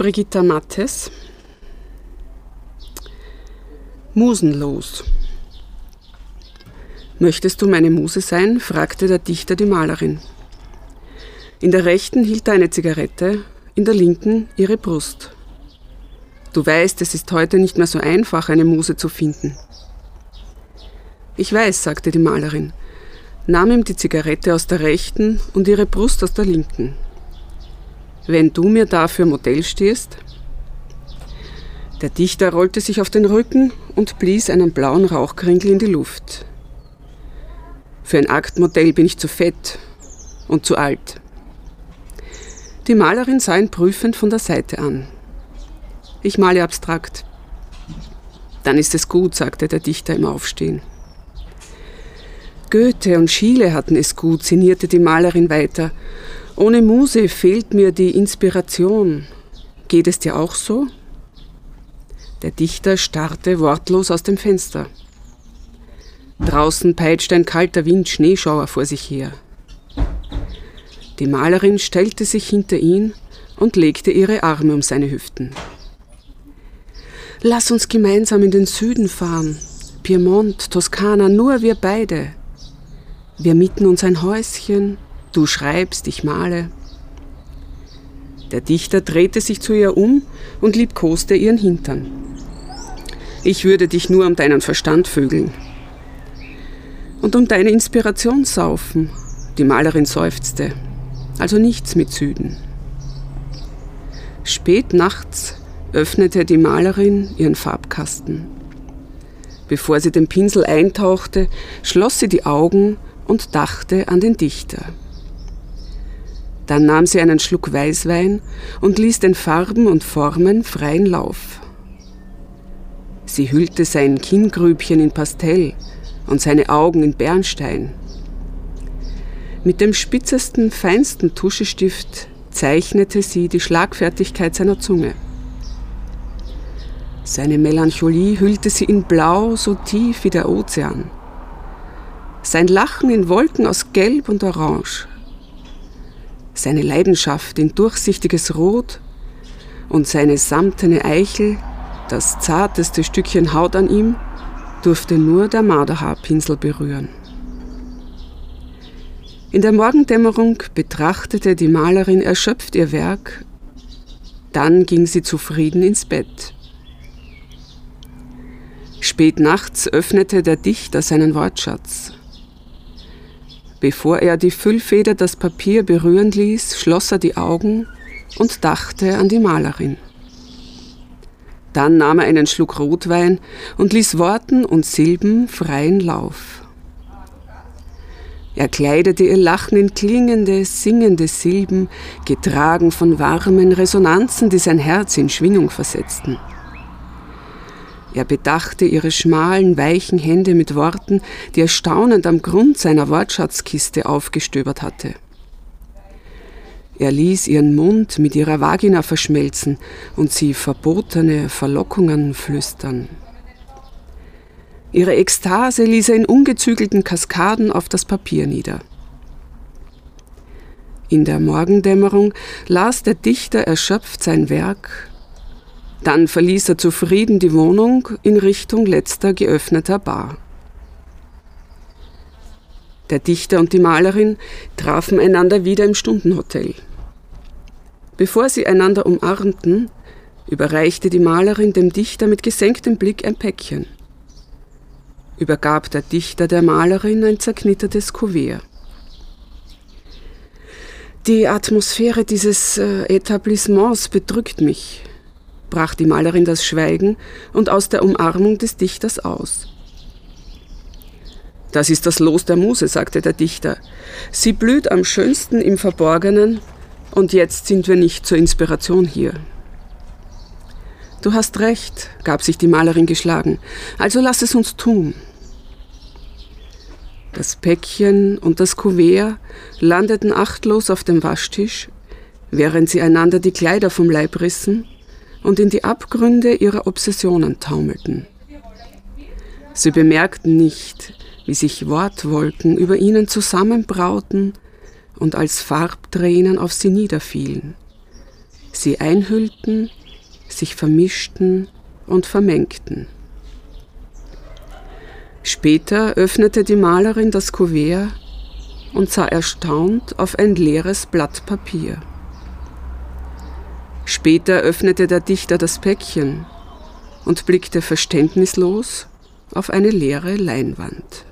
Brigitta Mattes. Musenlos. Möchtest du meine Muse sein? fragte der Dichter die Malerin. In der rechten hielt er eine Zigarette, in der linken ihre Brust. Du weißt, es ist heute nicht mehr so einfach, eine Muse zu finden. Ich weiß, sagte die Malerin, nahm ihm die Zigarette aus der rechten und ihre Brust aus der linken. Wenn du mir dafür Modell stehst? Der Dichter rollte sich auf den Rücken und blies einen blauen Rauchkringel in die Luft. Für ein Aktmodell bin ich zu fett und zu alt. Die Malerin sah ihn prüfend von der Seite an. Ich male abstrakt. Dann ist es gut, sagte der Dichter im Aufstehen. Goethe und Schiele hatten es gut, sinnierte die Malerin weiter. Ohne Muse fehlt mir die Inspiration. Geht es dir auch so? Der Dichter starrte wortlos aus dem Fenster. Draußen peitschte ein kalter Wind Schneeschauer vor sich her. Die Malerin stellte sich hinter ihn und legte ihre Arme um seine Hüften. Lass uns gemeinsam in den Süden fahren. Piemont, Toskana, nur wir beide. Wir mieten uns ein Häuschen, du schreibst, ich male. Der Dichter drehte sich zu ihr um und liebkoste ihren Hintern. Ich würde dich nur um deinen Verstand vögeln. Und um deine Inspiration saufen, die Malerin seufzte. Also nichts mit Süden. Spät nachts öffnete die Malerin ihren Farbkasten. Bevor sie den Pinsel eintauchte, schloss sie die Augen und dachte an den Dichter. Dann nahm sie einen Schluck Weißwein und ließ den Farben und Formen freien Lauf. Sie hüllte sein Kinngrübchen in Pastell und seine Augen in Bernstein. Mit dem spitzesten, feinsten Tuschestift zeichnete sie die Schlagfertigkeit seiner Zunge. Seine Melancholie hüllte sie in Blau so tief wie der Ozean sein Lachen in Wolken aus Gelb und Orange, seine Leidenschaft in durchsichtiges Rot und seine samtene Eichel, das zarteste Stückchen Haut an ihm, durfte nur der Marderhaarpinsel berühren. In der Morgendämmerung betrachtete die Malerin erschöpft ihr Werk, dann ging sie zufrieden ins Bett. Spät nachts öffnete der Dichter seinen Wortschatz. Bevor er die Füllfeder das Papier berühren ließ, schloss er die Augen und dachte an die Malerin. Dann nahm er einen Schluck Rotwein und ließ Worten und Silben freien Lauf. Er kleidete ihr Lachen in klingende, singende Silben, getragen von warmen Resonanzen, die sein Herz in Schwingung versetzten. Er bedachte ihre schmalen, weichen Hände mit Worten, die er staunend am Grund seiner Wortschatzkiste aufgestöbert hatte. Er ließ ihren Mund mit ihrer Vagina verschmelzen und sie verbotene Verlockungen flüstern. Ihre Ekstase ließ er in ungezügelten Kaskaden auf das Papier nieder. In der Morgendämmerung las der Dichter erschöpft sein Werk dann verließ er zufrieden die Wohnung in Richtung letzter geöffneter Bar. Der Dichter und die Malerin trafen einander wieder im Stundenhotel. Bevor sie einander umarmten, überreichte die Malerin dem Dichter mit gesenktem Blick ein Päckchen. Übergab der Dichter der Malerin ein zerknittertes Kuvert. Die Atmosphäre dieses äh, Etablissements bedrückt mich, brach die Malerin das Schweigen und aus der Umarmung des Dichters aus. Das ist das Los der Muse, sagte der Dichter. Sie blüht am schönsten im Verborgenen und jetzt sind wir nicht zur Inspiration hier. Du hast recht, gab sich die Malerin geschlagen, also lass es uns tun. Das Päckchen und das Kuvert landeten achtlos auf dem Waschtisch, während sie einander die Kleider vom Leib rissen und in die Abgründe ihrer Obsessionen taumelten. Sie bemerkten nicht, wie sich Wortwolken über ihnen zusammenbrauten und als Farbtränen auf sie niederfielen, sie einhüllten, sich vermischten und vermengten. Später öffnete die Malerin das Kuvert und sah erstaunt auf ein leeres Blatt Papier. Später öffnete der Dichter das Päckchen und blickte verständnislos auf eine leere Leinwand.